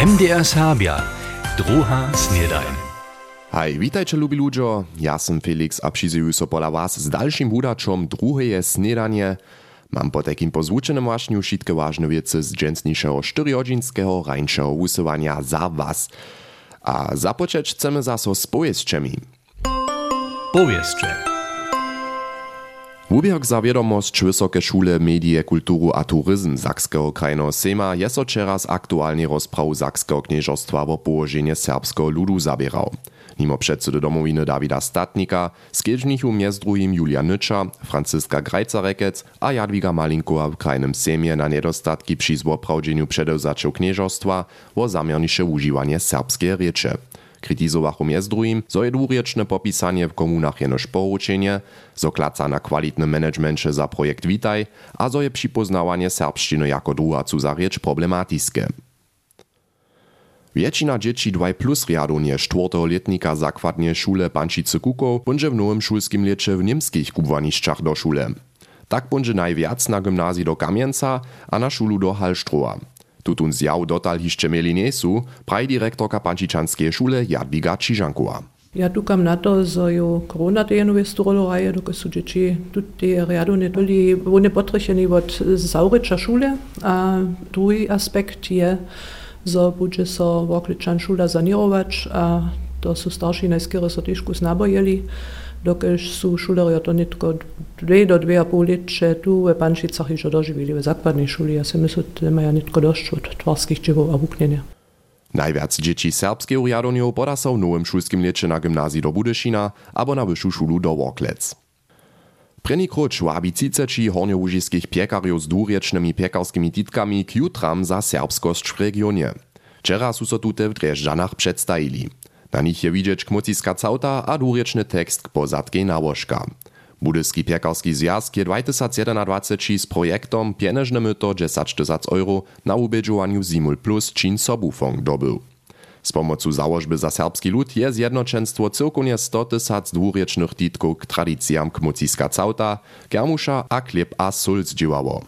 MDR Sabia, druha snedajn. Hej, witajcie lubi ludzo, ja sam Felix a přizuju so pola was z dalszym wudaczom druheje snedanie. Mam po takim pozwuczenym właśnie wszystkie ważne wiece z dżęsniejszego czterygodzinskiego rańszego usuwania za was. A zapoczeć chcemy zaso z powieściami. Powieście. Wubiok za wiadomość Wysoke Szule Medie, Kulturu a Turyzm Sakskiego krajnego Sejma jest teraz aktualnie rozpraw Sakskiego Knieżostwa o położenie serbskiego ludu zabierał. Mimo przedsedy domowiny Dawida Statnika, skieżnichu między drugim Julia Nycza, Franciska Grajcarekec a Jadwiga Malinkowa w krajnym Sejmie na niedostatki przy złoprawdzeniu przedewzaczych knieżostwa o zamiernisze używanie serbskiej riecze. Kritizowachu mjez drugim, zo je dwurječne w komunach jenož poručenje, zo klaca na kwalitnym managemencie za projekt Witaj, a zo je připoznawanie serbszczyny jako druga cudza riecz problematyczne. Většina dzieci 2 plus riadunje czwartego letnika zakładnie szule Pančice Kukow będzie w nowym szulskim lecie w niemskich kubwaniszczach do szule. Tak będzie najwiac na gimnazji do Kamienca, a na szulu do Hallstroa. Tutun zjaw dotal hišće mieli niesu, praj direktorka Pančičanske šule Jadwiga Čižankova. Ja dukam na to, zo jo korona dejenovi storilo raje, dok su dječi tudi rjadu ne bili vone potrešeni od Zauriča šule. A drugi aspekt je, zo bude so Vokličan šula zanirovač, a to su starši najskere so težko snabojeli, dokaj su šularjo to nitko dve do dve a pol letče tu v Panšicah i že doživili v základnej šuli. Ja si myslím, že nemajú nitko dosť od tvarských čivov a vúknenia. Najviac detí serbských jadoniov porasov v novém šulským lieče na gymnázii do Budešina alebo na vyššiu šulu do Voklec. První kruč vábi ciceči horňovužiských piekariov s dúriečnými piekarskými titkami k jutram za serbskosť v regióne. Včera sú sa tu v Driežďanách predstavili. Na nich je widzieć kmociska cauta a dwurieczny tekst k pozadkiej nałożka. Budyski piekarski zjazd je 2021 z projektom pieniężne myto 10 tysac euro na ubiedżowaniu Zimul Plus czyn sobufong dobył. Z pomocą założby za serbski lud je zjednoczeństwo całkonie 100 tysac dwuriecznych titków k tradycjam kmociska cauta, kermusza a klip a sól zdziałało.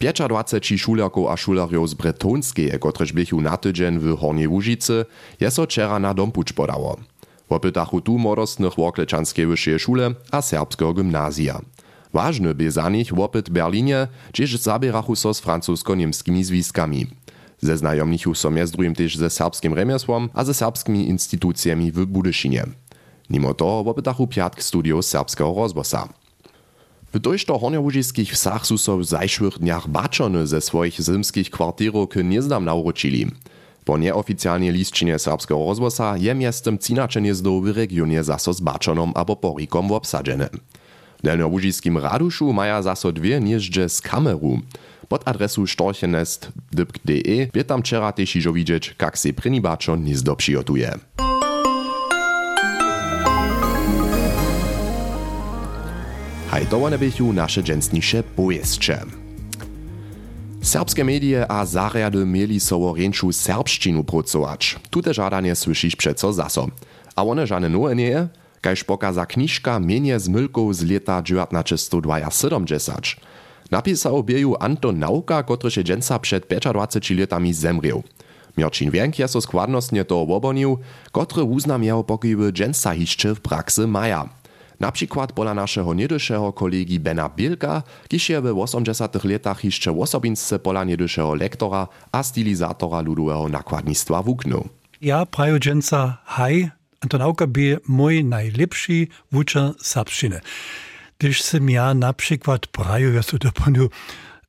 25 šulerków a šulerjów z Bretonskiej, kotrež bychu na tydzień w Hornej Łužicy, je so wczera na dompuć podało. Wopytachu tu młodostnych Woklečanskiej wyższej szule a serbskiego gimnazja. Ważny by za nich wopyt w Berlinie, gdzież zabierachu so z francusko-niemskimi zwiskami. Ze znajomnichu so między drugim też ze serbskim remiesłom a ze serbskimi instytucjami w Budyszynie. Mimo to wopytachu piatk studiów serbskiego rozbosa. W dojšto hornjołužiskich wsach su so w zajszłych dniach baczony ze swoich zimskich kwartierów k nieznam nauczyli. Po nieoficjalnie listčinie serbskiego rozbosa je miestem cinacze niezdów w regionie zaso z baczonom abo porikom obsadzene. W delnjołužiskim Raduszu maja zaso dwie nieżdże z kameru. Pod adresu storchenest.de bie tam wczera też iżo widzieć, jak se pryni baczon niezdo przygotuje. Hej, to one bychu nasze dżęsnisze pojeszcze. Serbskie medie a zariady mieli so ręczu serbszczynu pracować. Tute żadanie słyszysz przeco zaso. A one żane nowe nie, kajż pokaza kniżka mienie z mylką z lata 1970. Napisał obieju Anton Nauka, który się dżęca przed 25 latami zemriał. Mierczyn Wienk je so składnostnie to obonił, który uznam miał pokiwy dżęca hiszczy w praksy maja. Na przykład pola naszego niedyszego kolegi Bena Bielka, kiż je w 80 latach jeszcze osobinsce pola niedyszego lektora a stylizatora ludowego nakładnictwa wuknął. Ja prajo dżęca haj, Antonauka by mój najlepszy wuczer serbszczyny. Gdyż sem ja na przykład prajo, ja so doponu,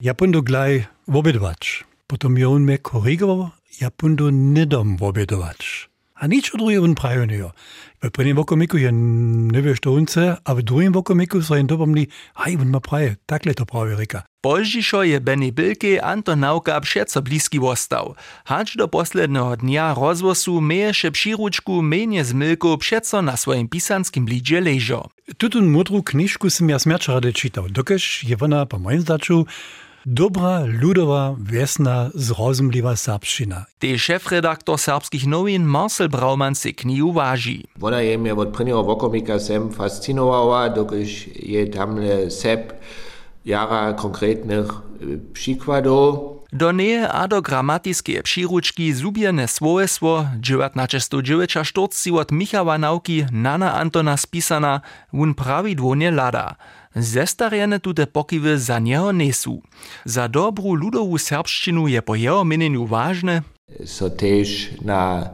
ja pundu glaj wobiedować. Potom je on me korigował, ja pundu nidom wobiedować. a nič o drugom pravijo. V prvem vokomiku je ne veš tonce, a v drugem vokomiku so jim dobomni, aj on ma pravi, takle to pravi reka. Polžišo je Benny Bilke Anton Naukab še co bliski ostal. Hač do poslednjega dnia rozvosu meje še pširučku menje z Milko pšeco na svojem pisanskim blidže ležo. Tutun modru knižku sem jaz mjačarade čital, dokaž je ona po mojem zdaču dobra, ludowa, wiesna, zrozumliwa serbszczyna. Tej szefredaktor serbskich nowin Marcel Brauman se kniju waži. Ona je mnie od prvního okomika sem fascinowała, dokiż je tamle sep jara konkretnych przykładów. Do neje a do gramatiskie přiručki zubierne słowesło 1949 od Michała Nauki Nana Antona spisana wun prawidłownie lada. zestarjene tute pokiwy za niego nesu. Za dobru ludowu serbszczynu je po jeho mieniu ważne, so też na eh,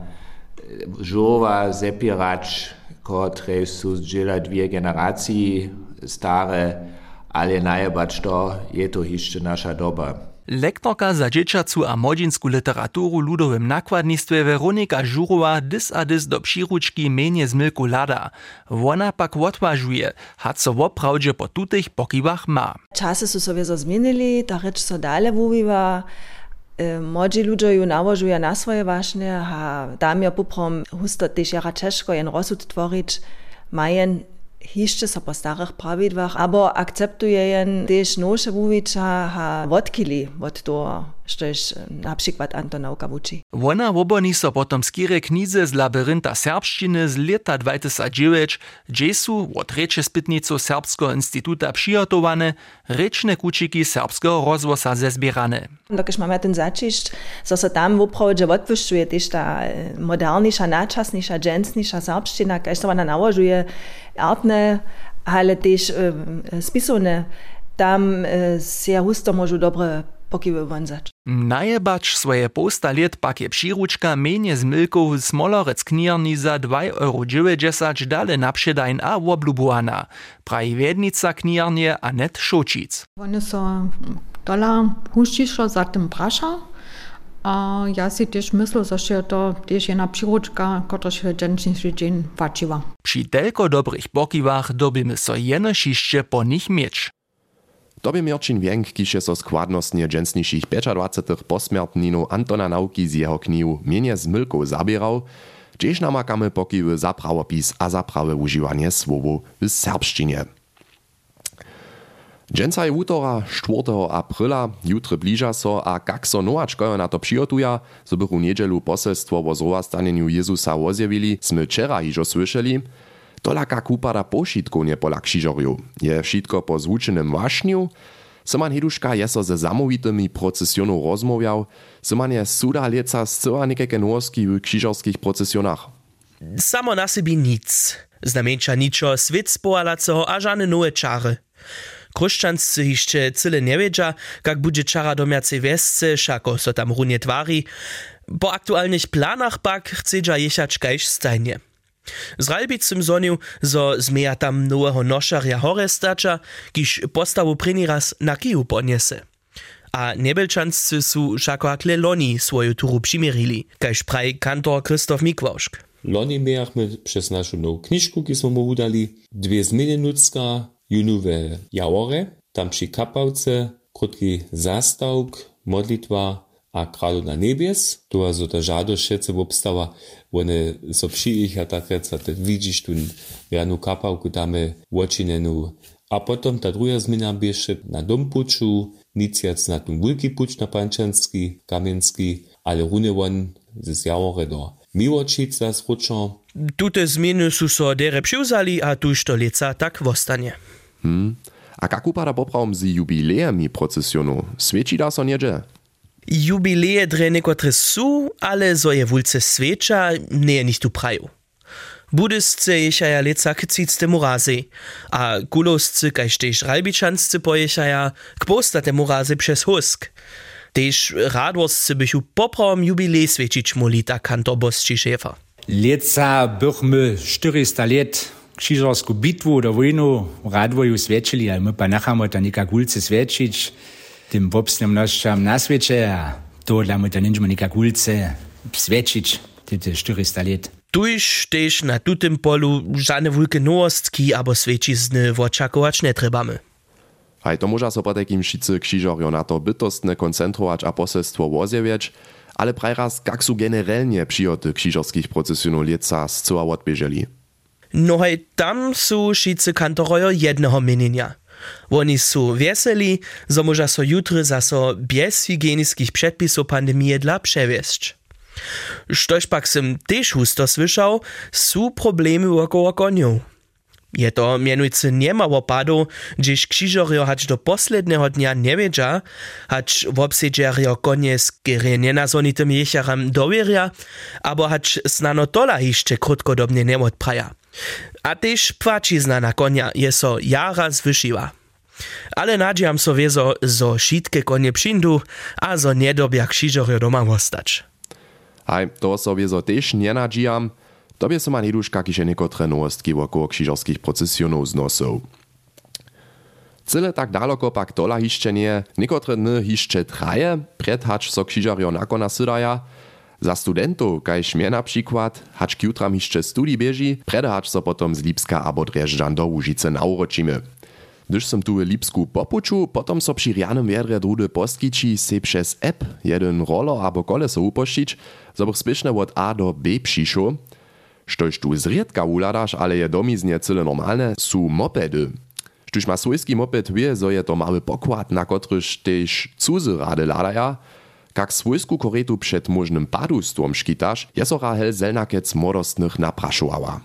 żowa zepiracz, które są zdziela dwie generacji stare, ale najebacz to je to jeszcze nasza doba. Lektorka za dzieciacu a młodzinsku literaturu ludowym nakładnictwie Weronika Żurowa dys a dys do přiručki menje zmylku lada. Wona pak odważuje, hat so woprawdzie po tutych pokiwach ma. Časy su sobie zo zmenili, ta reč so dale wuwiwa. Młodzi ludzie ju nałożują na swoje waśnie, a tam ja poprom husto też jara ciężko jen rozsud tworić, mają hišće so po starých pravidlach, abo akceptujejen też noše wuwicza ha odkili od toho, štož například Antonauka vuči. Wona woboni so potom skire knize z labyrynta serbščiny z leta 2009, gdzie su od reče spytnicu Serbskiego Instituta przygotowane rečne kučiki serbskiego rozwosa zezbierane. Dokiż mamy ten začišť, so so tam woprawdzie odpuszczuje też ta modernisza, naczasnisza, dżensnisza serbščina, kaž so ona nałożuje artne, ale też spisowne. Tam sehr husto może dobre pokiwy wązać. Najebacz swoje posta let pak je přiručka menje zmylkow smolorec knirni za 2,90 euro dale napředajn a woblubuana. Praji vednica knirnie Anet Šočic. One so dola huščišo za tym prasza, a ja si też myślę, że to też jedna przyruczka, która się dżęczniejszy dzień waczyła. Przy telko dobrych pokiwach dobimy so jeno šišće po nich mieć. Tobie Mirčin Wienk, kiž je so składnostnie dżęsniejszych 25 posmiertninu Antona Nauki z jeho knihu Mienie z Mylką zabierał, gdzieś namakamy pokiwy za prawopis a za prawe używanie słowu w serbszczynie. Dżęca je utora 4. aprila, jutre bliża so, a kak so nowaczkojo na to przygotuja, so bychu niedzielu poselstwo o zrowastanieniu Jezusa wozjewili, sme wczera hižo słyszeli, Tolaka kupada pošitku nie pola křižorju. Je všetko po zvučenym wašniu. Syman Heduška je so ze zamowitymi procesjoną rozmawiał, syman je suda lieca zcyła niekeke nowoski w křižorskich procesjonach. Samo na sobie nic. Znamienča niczo svit spoalaceho a žane nowe czary. Kruščanscy hišće cyle nie wiedza, jak będzie czara domiacej wiesce, szako so tam runie twari. Po aktualnych planach pak chcedza jechać kajś stajnie. Z Ralbicym zoniu, zo zmieja tam nowego noszarja Horestacza, kiż postawu pryni raz na kiju poniese. A Nebelčanscy su šako akle loni swoju turu přimirili, kajž praj kantor Krzysztof Mikwauszk. Loni mieliśmy przez naszą nową kniżku, którą smo mu udali, ludzka, junu we Jawore, tam przy Kapałce, krótki zastawk, modlitwa a kradu na nebies, to zo ta žado šece obstava, one so přijich a tak reca, te widzisz tu janu kapałku damy łoczynenu. A potom ta druga zmiana bieše na dom puču, niciac na tym wielki puč na Pančanski, Kamienski, ale rune won z Jawore do Miłočica z Ručo. Tute zmiany su so dere přiuzali a tuž to leca tak vostanie. Hmm. A kak upada poprawom z jubilejami procesjonu? Svědčí da so niedzie? Jubileje dre nekotre su, ale zo je wulce sveča, je nicht tu praju. Budysce jechaja leca k cicte murazy, a kulosce kaž tež ralbičansce pojechaja k postate murazy przez husk. Tež radwosce bychu poprawom jubilej svečić molita kantor bosči šefa. Leca bychmy 400 let krzyżowską bitwu do wojnu radwoju świadczyli, a my pa nachamy to nikak ulce świadczyć tym wobsnemnościom na świecie, a to dla my to niczym nikak ulce świadczyć, te 400 let. Tuž tež na tutem polu žane wulke nowostki abo svečizny očakować nie trebamy. Haj, to może so po takim šicy krzyżorjo na to bytostne koncentrować a poselstwo wozjewieć, ale prajraz kak su generalnie przyjoty krzyżorskich procesjonów lieca zcyła odbieżeli. No hej, tam su šicy kantorojo jednego mienienia. Oni su weseli, zo może so jutry zaso bez higienickich przedpisów pandemii dla przewiesć. Štož pak sem tež husto słyszał, su problemy około koniów. Je to mianujcy niemało padów, gdyż krzyżorio hać do poslednego dnia nie wiedzia, hać w obsedzierio konie z nienazonitym jecharam dowieria, albo hać znano tola jeszcze krótkodobnie nie odpraja. A też płacizna na konia je so jara zwyšiła. Ale nadziejam so wiezo, zo šitke konie přindu a zo niedobia krzyżorio doma ostać. Aj, to sobie zo też nie nadziejam, Tobie są ani dusz kakiże niekotre nowostki wokół krzyżowskich procesjonów znosów. Cyle tak daleko pak tola hiszcze nie, niekotre dny hiszcze traje, przed hacz so krzyżario nakona sydaja, za studentów, kajś mnie na przykład, hacz jutram hiszcze studi bieži, przed hacz so potom z Lipska abo Dreżdżan do Łużyce nauročimy. Gdyż som tu w Lipsku popuczu, potom so przy rianym wiedre drudy postkici se przez app jeden roller abo koleso upościć, so bych spieszne od A do B przyszło, Štož tu zriedka uladaš, ale je domiznie cyle normalne, sú mopedy. Štož ma swojski moped wie, so je to mały pokład, na kotryż też cudzy rady ladaja, kak swojsku koretu przed możnym padustwom szkitasz, je so rahel zelnakec modostnych napraszowała.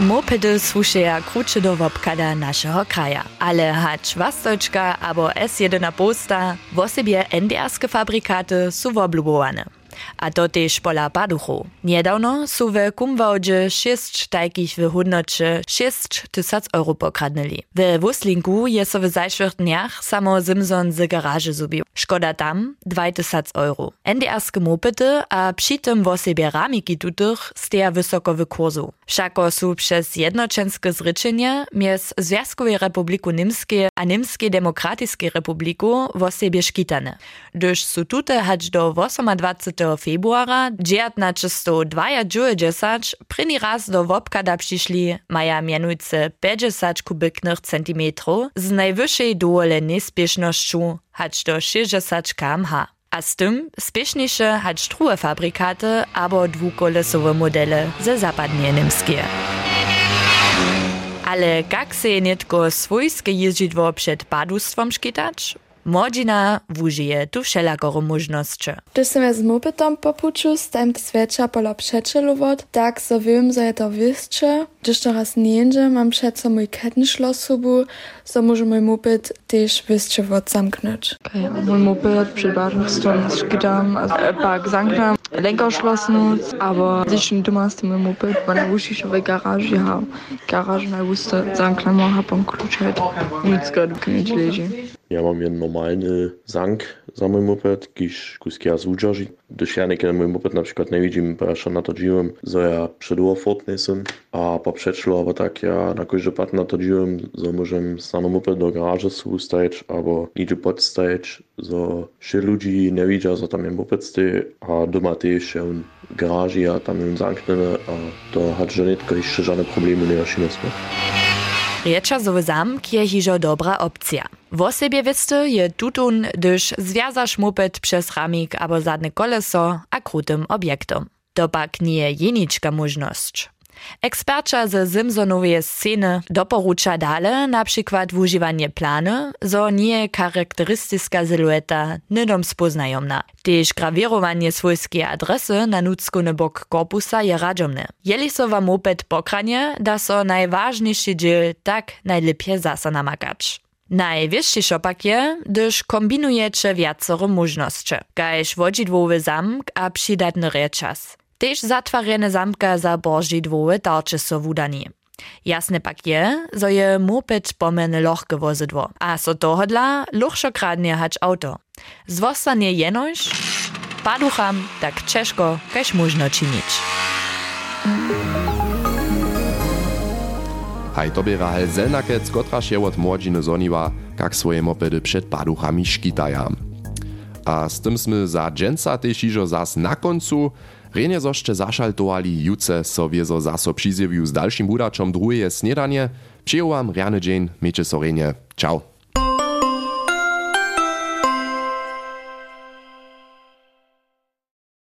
Mopedy słušeja kruče do wopkada naszego kraja. Ale hacz Wastojczka albo S1 posta, w osobie NDR-skie fabrykaty są. A to też pola paduchu. Niedawno są w Kumwałdzie 6 takich w hodnocie 6 tysiąc euro pokradnęli. W Wuslinku jest w zajszłych dniach samo Simson z garaży zubił. Szkoda tam 2000 euro. NDR-skie mopedy, a przy tym w osobie ramiki tutych steja wysoko w kursu. Wszako są przez jednoczenskie zryczenie między Związkowej Republiku Niemskiej a Niemskiej Demokratycznej Republiku w osobie szkitane. Gdyż są tutaj hać do 28 februara 1992 první raz do wopkada přišli maja mianujce 50 kubiknych centimetrów z najwyższej dovolenej spiesznością hać do 60 kmh. A z tym spieszniejsze hać drugie fabrykaty albo dwukolesowe modele ze zapadnie niemskie. Ale jak se netko swojskie jeździdło przed padustwom szkitać? Młodzina wužije tu všelakoro možnosće. Gdy sam ja z mopedom popuču, stajam sveča pola přečeluvod, tak so vím, że je to wyscze. Gdyż teraz nie mam přeco mój kettenschloss so może mój moped też wyscze wod zamknąć. Okay, mój moped przed Badungston szkidam, pak zamknam, Lenkerschlossen, aber sich du machst mój moped, bo na wuši się w garaży ha. Garaż na wuste zamknam, hab on klucz halt. Nic gadu knieć leży. Ja mam jeden normalny zank za mój moped, kiż kuskia zúdžaži. Gdyż ja niekiedy mój moped na przykład nie widzim, bo ja się na to dziłem, że ja przedługo fortnesem, a po przeszło, aber tak ja na każdy pat na to dziłem, że możem sam moped do garaży ustawić, albo nigdzie podstawić, że się ludzi nie widzą, że tam jest moped stoi, a doma też się w garaży, a tam ją a to hat że nie tylko jeszcze żadne problemy nie jasimy. Riečazowy zamk je hižo dobra opcja. W osobie wysty je tutun, gdyż związasz moped przez ramik albo zadne koleso a krutym obiektom. To pak nie jeniczka możność. Ekspercza ze Simpsonowej sceny doporucza dale na przykład używanie plany, zo nie charakterystyczna silueta nydom spoznajomna. Też grawirowanie swojskiej adresy na nuckony bok korpusa je radzomne. Jeli so moped pokranie, da so najważniejszy dziel tak najlepiej zasa namakać. Najwyższy pak je, gdyż kombinujecie wiacore możności, kajż wodzidłowy zamk a przydatny reczas. Tež zatwarjene zamka za božidłowe tarcze so wudani. Jasne pak je, je moped pomene lochke vozidło, a so tohodla luchšo kradnie hać auto. Zwostanie jenoś, paducham tak ciężko, kaž można czynić. Haj to by rahel zelnakec, kotraż je od młodziny zoniwa, jak swoje mopedy przed paduchami szkitaja. A z tym sme za dżęca też iżo zas na końcu, Rjenje zošće zašaltovali juce so wiezo zaso přizjewiu z dalším budačom druhuje snedanie. Přijovam rjane džen, meče so rjenje. Ciao.